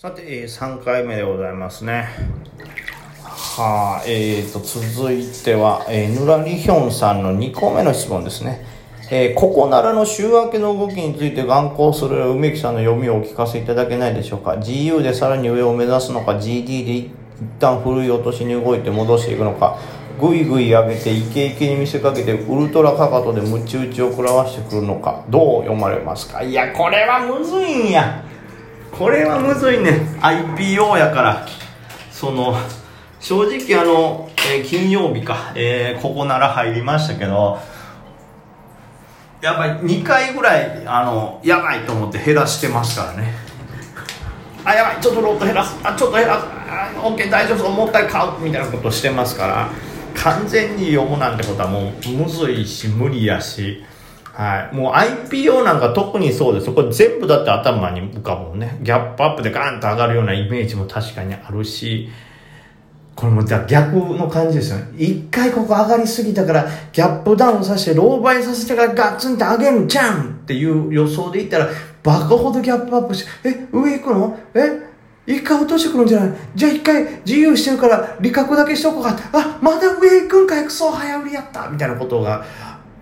さて、えー、3回目でございますね。はあ、えーと、続いては、えー、ヌラリヒョンさんの2個目の質問ですね。えー、ここならの週明けの動きについて眼光する梅木さんの読みをお聞かせいただけないでしょうか。GU でさらに上を目指すのか、GD で一旦古い落としに動いて戻していくのか、ぐいぐい上げてイケイケに見せかけてウルトラかかとでムチ打ちを食らわしてくるのか、どう読まれますか？いや、これはむずいんや。これはむずいね。IPO やから。その正直あの、えー、金曜日か、えー、ここなら入りましたけど。やっぱり2回ぐらいあのやばいと思って減らしてますからね。あやばい。ちょっとロット減らす。あちょっと減らす。あ OK 大丈夫そう。もう一回買う。みたいなことしてますから。完全に読むなんてことはもうむずいし無理やし。はい。もう IPO なんか特にそうです。これ全部だって頭に浮かぶもんね。ギャップアップでガンと上がるようなイメージも確かにあるし、これも逆の感じですよね。一回ここ上がりすぎたから、ギャップダウンさせて、ローバイさせてからガッツンって上げるじゃんっていう予想でいったら、バカほどギャップアップして、え、上行くの？え？一回落としてくるんじゃない？じゃあ一回自由してるから利確だけしとこうか。あ、まだ上行くんかいクソ早売りやったみたいなことが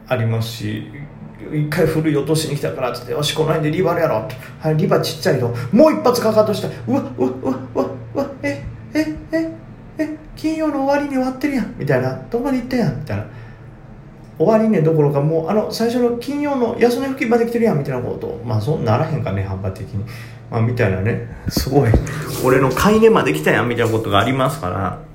ありますし、一回古い落としに来たからっつってよしこの辺でリバーやろ。はいリバーちっちゃいの。もう一発かかとしたうわうわうわうわうわええええ金曜の終わりに終わってるやん。みたいな。どこまで行ったやん。みたいな。終わりねどころかもうあの最初の金曜の安値付近まで来てるやん。みたいなこと。まあそうならへんかね反発的に。まあみたいなね。すごい。俺の買い値まで来たやんみたいなことがありますから。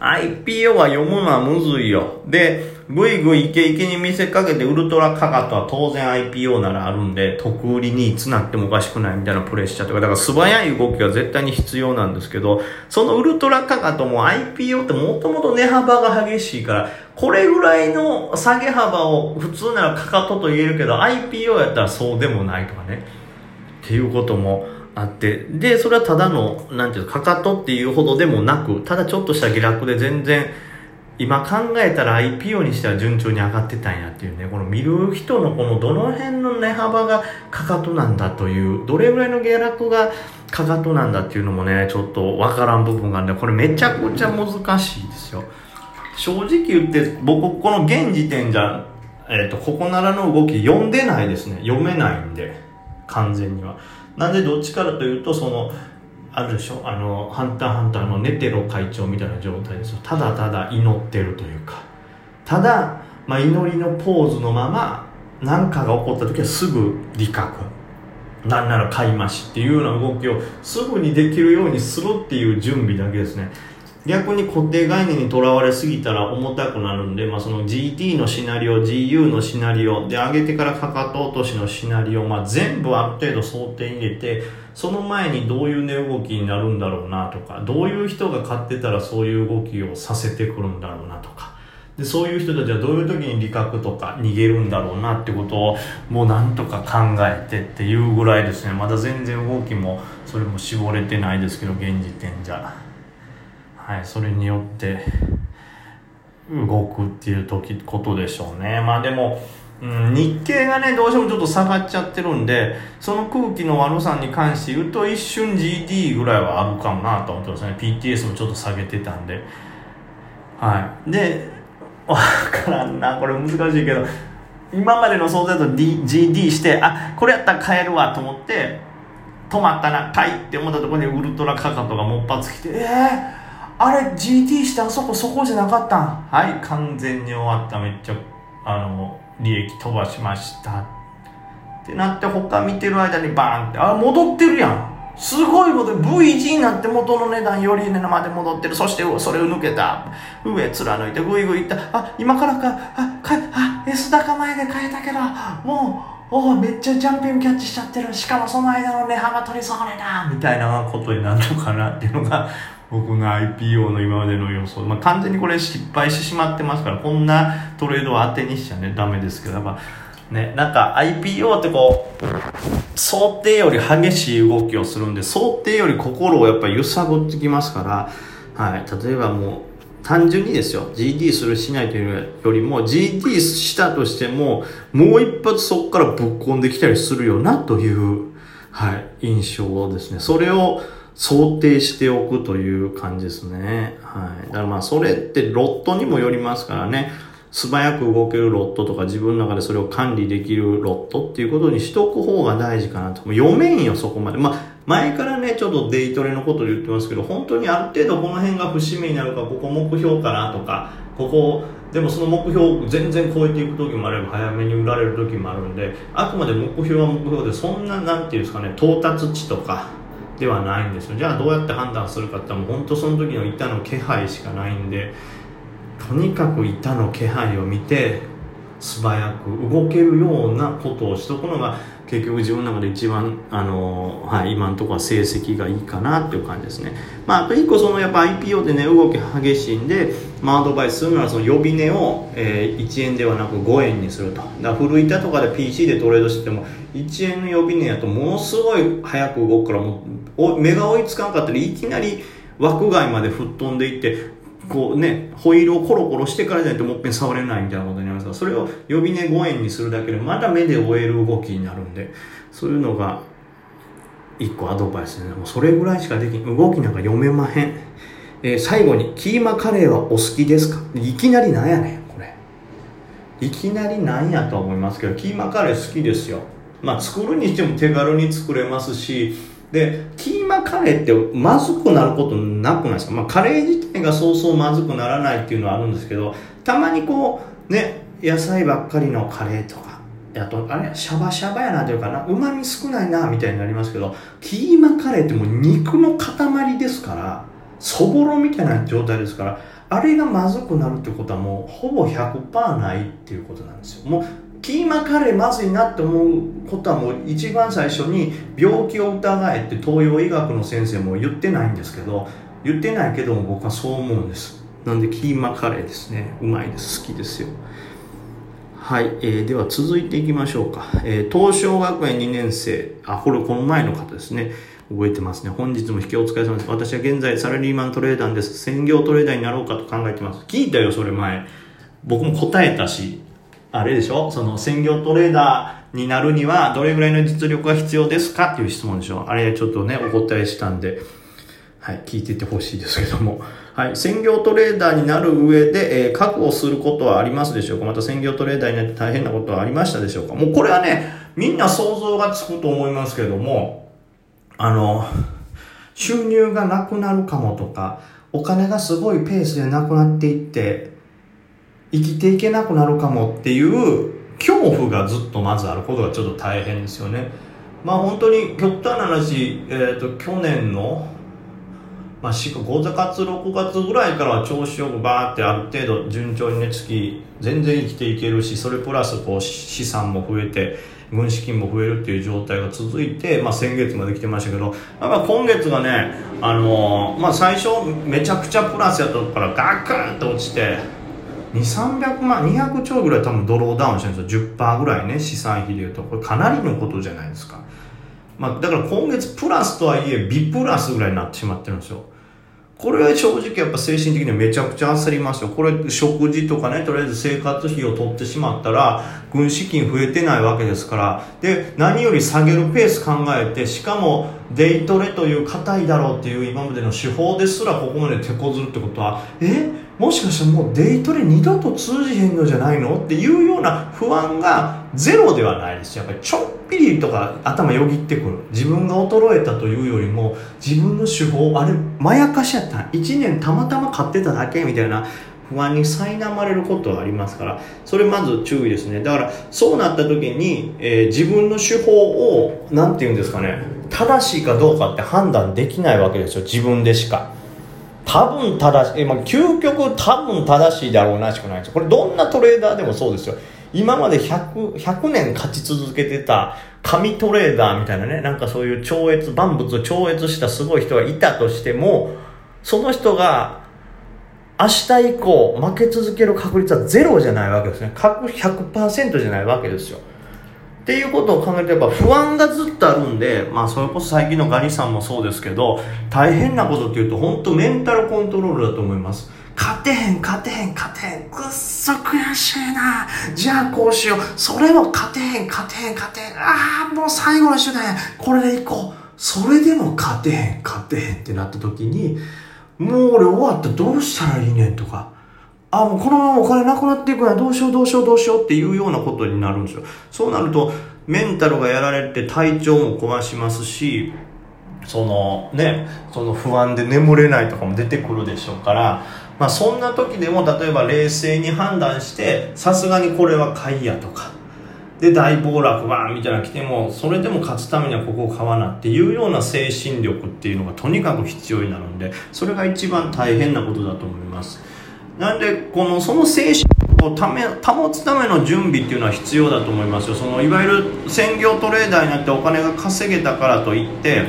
IPO は読むのはむずいよ。で、ぐいぐいイケイケに見せかけてウルトラカガトは当然 IPO ならあるんで、得売りにいつなってもおかしくないみたいなプレッシャーとか、だから素早い動きは絶対に必要なんですけど、そのウルトラカガトも IPO ってもともと値幅が激しいから、これぐらいの下げ幅を普通ならかかとと言えるけど、IPO やったらそうでもないとかね。っていうことも、あって、で、それはただの、なんていうかかかとっていうほどでもなく、ただちょっとした下落で全然、今考えたら IPO にしては順調に上がってたんやっていうね、この見る人のこのどの辺の値幅がかかとなんだという、どれぐらいの下落がかかとなんだっていうのもね、ちょっとわからん部分があるんで、これめちゃくちゃ難しいですよ。正直言って、僕この現時点じゃ、えっ、ー、と、ここならの動き読んでないですね。読めないんで、完全には。なんでどっちからというとそのあるでしょ？あのハンターハンターのネテロ会長みたいな状態ですよ。ただただ祈ってるというか。ただ、まあ、祈りのポーズのまま何かが起こった時はすぐ理覚なんなら買い増しっていうような動きをすぐにできるようにするっていう準備だけですね。逆に固定概念にとらわれすぎたら重たくなるんで、まあ、その GT のシナリオ GU のシナリオで上げてからかかと落としのシナリオ、まあ、全部ある程度想定に入れてその前にどういう値動きになるんだろうなとかどういう人が買ってたらそういう動きをさせてくるんだろうなとかでそういう人たちはどういう時に利確とか逃げるんだろうなってことをもうなんとか考えてっていうぐらいですねまだ全然動きもそれも絞れてないですけど現時点じゃ。はい、それによって動くっていう時ことでしょうね。まあでも、うん、日経がねどうしてもちょっと下がっちゃってるんでその空気の悪さに関して言うと一瞬 GD ぐらいはあるかもなと思ってますね。PTS もちょっと下げてたんで。はい。で わからんな。これ難しいけど今までの想像だと、D、GD してあこれやったら買えるわと思って止まったな買いって思ったところにウルトラカカトがもっぱつきてええーあれ GT してあそこそこじゃなかったん？はい完全に終わった。めっちゃあの利益飛ばしました。ってなって他見てる間にバーンってあ戻ってるやん。すごいこと。V 字になって元の値段より値まで戻ってる。そしてそれを抜けた。上貫いてグイグイいった。あ今からか。あかあ S 高前で買えたけど。もうおおめっちゃジャンピングキャッチしちゃってる。しかもその間の値幅取り損ねだみたいなことになるのかなっていうのが 僕の IPO の今までの予想、まあ、完全にこれ失敗してしまってますからこんなトレードを当てにしちゃねダメですけど。やっぱねなんか IPO ってこう想定より激しい動きをするんで想定より心をやっぱ揺さぶってきますから、はい、例えばもう単純にですよ GD するしないというよりも GD したとしてももう一発そこからぶっ込んできたりするよなというはい、印象をですね。それを想定しておくという感じですね。はい。だからまあそれってロットにもよりますからね。素早く動けるロットとか自分の中でそれを管理できるロットっていうことにしとく方が大事かなと。も読めんよ、そこまで。まあ、前からね、ちょっとデイトレのこと言ってますけど、本当にある程度この辺が節目になるか、ここ目標かなとか、ここ、でもその目標を全然超えていく時もあれば早めに売られる時もあるんで、あくまで目標は目標で、そんな、なんていうんですかね、到達値とか、ではないんですよ。じゃあどうやって判断するかってもう本当その時の板の気配しかないんでとにかく板の気配を見て素早く動けるようなことをしとくのが結局自分の中で一番、あのはい、今のところは成績がいいかなっていう感じですね。まあ、あと一個そのやっぱ IPO でね、動き激しいんで、まあ、アドバイスするのはその呼び値を、えー、1円ではなく5円にすると。だ古板とかで PC でトレードしてても、1円の呼び値やとものすごい早く動くからもう、目が追いつかんかったらいきなり枠外まで吹っ飛んでいって、こうね、ホイールをコロコロしてからじゃないともっぺん触れないみたいなことになりますが、それを呼び値5円にするだけで、まだ目で終える動きになるんで、そういうのが、一個アドバイスで、ね、もうそれぐらいしかできん。動きなんか読めまへん。えー、最後に、キーマカレーはお好きですか？いきなりなんやねん、これ。いきなりなんやと思いますけど、キーマカレー好きですよ。まあ、作るにしても手軽に作れますし、で、キーマカレーってまずくなることなくないですか？まあ、カレー自体がそうそうまずくならないっていうのはあるんですけど、たまにこう、ね、野菜ばっかりのカレーとか、あと、あれ、シャバシャバやなというかな、旨味少ないな、みたいになりますけど、キーマカレーってもう肉の塊ですから、そぼろみたいな状態ですから、あれがまずくなるってことはもうほぼ100%ないっていうことなんですよ。もうキーマカレーまずいなって思うことはもう一番最初に病気を疑えって東洋医学の先生も言ってないんですけど言ってないけども僕はそう思うんです。なんでキーマカレーですね。うまいです。好きですよ。はい、えー、では続いていきましょうか、えー、東証学園2年生。あこれこの前の方ですね。覚えてますね。本日も引きお疲れ様です。私は現在サラリーマントレーダーです。専業トレーダーになろうかと考えてます。聞いたよ、それ前。僕も答えたし、あれでしょ？その専業トレーダーになるにはどれぐらいの実力が必要ですか？っていう質問でしょ。あれちょっとね、お答えしたんで、はい、聞いててほしいですけども。はい、専業トレーダーになる上で、えー、確保することはありますでしょうか？また専業トレーダーになって大変なことはありましたでしょうか？もうこれはね、みんな想像がつくと思いますけども、あの、収入がなくなるかもとか、お金がすごいペースでなくなっていって、生きていけなくなるかもっていう恐怖がずっとまずあることがちょっと大変ですよね。まあ本当に極端な話、えっ、ー、と、去年の、まあ、5月、6月ぐらいからは調子よくバーってある程度順調にね、月全然生きていけるし、それプラスこう資産も増えて、軍資金も増えるっていう状態が続いて、まあ、先月まで来てましたけど、やっぱ今月がね、あのー、まあ、最初めちゃくちゃプラスやったからガクンと落ちて、2300万200兆ぐらい多分ドローダウンしてるんですよ。10%ぐらいね資産比でいうと。これかなりのことじゃないですか、まあ、だから今月プラスとはいえビプラスぐらいになってしまってるんですよ。これは正直やっぱ精神的にめちゃくちゃ焦りますよ。これ食事とかね、とりあえず生活費を取ってしまったら、軍資金増えてないわけですから、で、何より下げるペース考えて、しかもデイトレという硬いだろうっていう今までの手法ですらここまで手こずるってことは、え？もしかしてもうデイトレ二度と通じへんのじゃないの？っていうような不安がゼロではないです。やっぱりちょっぴりとか頭よぎってくる。自分が衰えたというよりも自分の手法あれまやかしやった1年たまたま買ってただけみたいな不安に苛まれることはありますからそれまず注意ですね。だからそうなった時に、えー、自分の手法を何て言うんですかね。正しいかどうかって判断できないわけですよ。自分でしか。多分正しい、まあ、究極多分正しいだろうなしかないです。これどんなトレーダーでもそうですよ。今まで 100, 100年勝ち続けてた神トレーダーみたいなねなんかそういう超越万物を超越したすごい人がいたとしてもその人が明日以降負け続ける確率はゼロじゃないわけですね。100%じゃないわけですよ。っていうことを考えるとやっぱ不安がずっとあるんで、まあそれこそ最近のガニさんもそうですけど、大変なことっていうと本当メンタルコントロールだと思います。勝てへん勝てへん勝てへん。くっそ悔しいな。じゃあこうしよう。それも勝てへん勝てへん勝てへん。ああもう最後の手段や。これでいこう。それでも勝てへん勝てへんってなった時にもう俺終わった。どうしたらいいねんとか。あ、もうこのままお金なくなっていくやどうしようどうしようどうしようっていうようなことになるんですよ。そうなると、メンタルがやられて体調も壊しますし、そのね、その不安で眠れないとかも出てくるでしょうから、まあそんな時でも例えば冷静に判断して、さすがにこれは買いやとか、で大暴落バーみたいな来てもそれでも勝つためにはここを買わなっていうような精神力っていうのがとにかく必要になるんでそれが一番大変なことだと思いますなんでこのその精神をため保つための準備っていうのは必要だと思いますよ。そのいわゆる専業トレーダーになってお金が稼げたからといって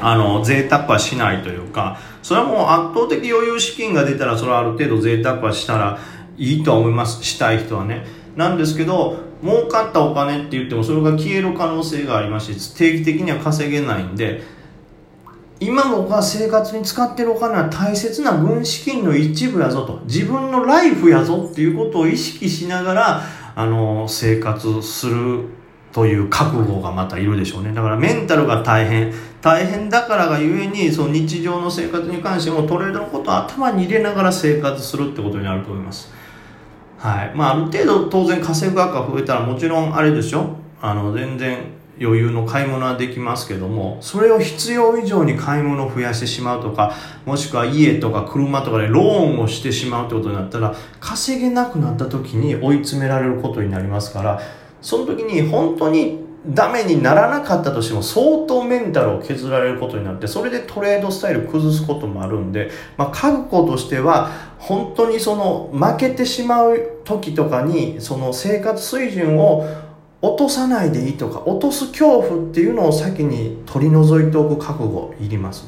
あの贅沢はしないというかそれはもう圧倒的余裕資金が出たらそれはある程度贅沢はしたらいいと思います。したい人はね。なんですけど儲かったお金って言ってもそれが消える可能性がありますし定期的には稼げないんで今僕が生活に使ってるお金は大切な軍資金の一部やぞと。自分のライフやぞっていうことを意識しながらあの生活するという覚悟がまたいるでしょうね。だからメンタルが大変。大変だからがゆえにその日常の生活に関してもトレードのことを頭に入れながら生活するってことになると思います。はい。まあある程度当然稼ぐ額が増えたらもちろんあれでしょ。あの全然余裕の買い物はできますけどもそれを必要以上に買い物を増やしてしまうとかもしくは家とか車とかでローンをしてしまうってことになったら稼げなくなった時に追い詰められることになりますからその時に本当にダメにならなかったとしても相当メンタルを削られることになってそれでトレードスタイル崩すこともあるんで、まあ、覚悟としては本当にその負けてしまう時とかにその生活水準を落とさないでいいとか落とす恐怖っていうのを先に取り除いておく覚悟いりますね。